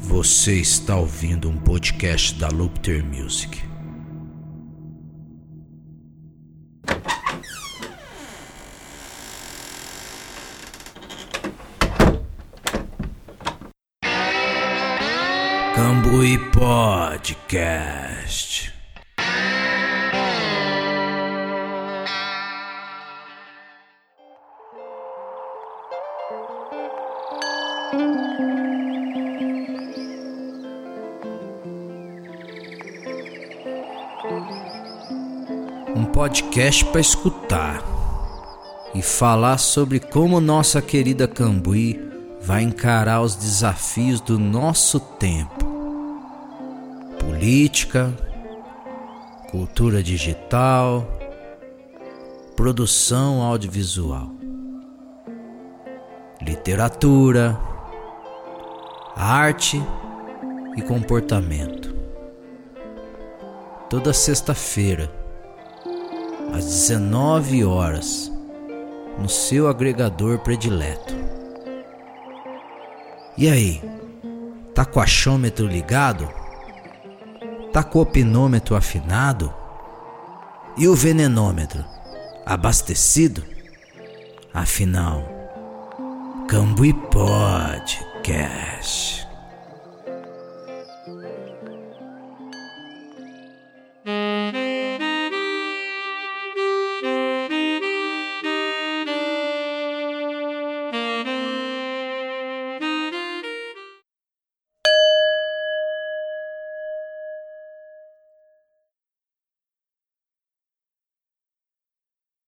Você está ouvindo um podcast da Lupter Music. Cambuí Podcast. Um podcast para escutar e falar sobre como nossa querida Cambuí vai encarar os desafios do nosso tempo. Política, cultura digital, produção audiovisual, literatura, arte e comportamento. Toda sexta-feira, às 19 horas, no seu agregador predileto. E aí, tá com o achômetro ligado? Tá com o opinômetro afinado? E o venenômetro abastecido? Afinal, Cambuí Podcast.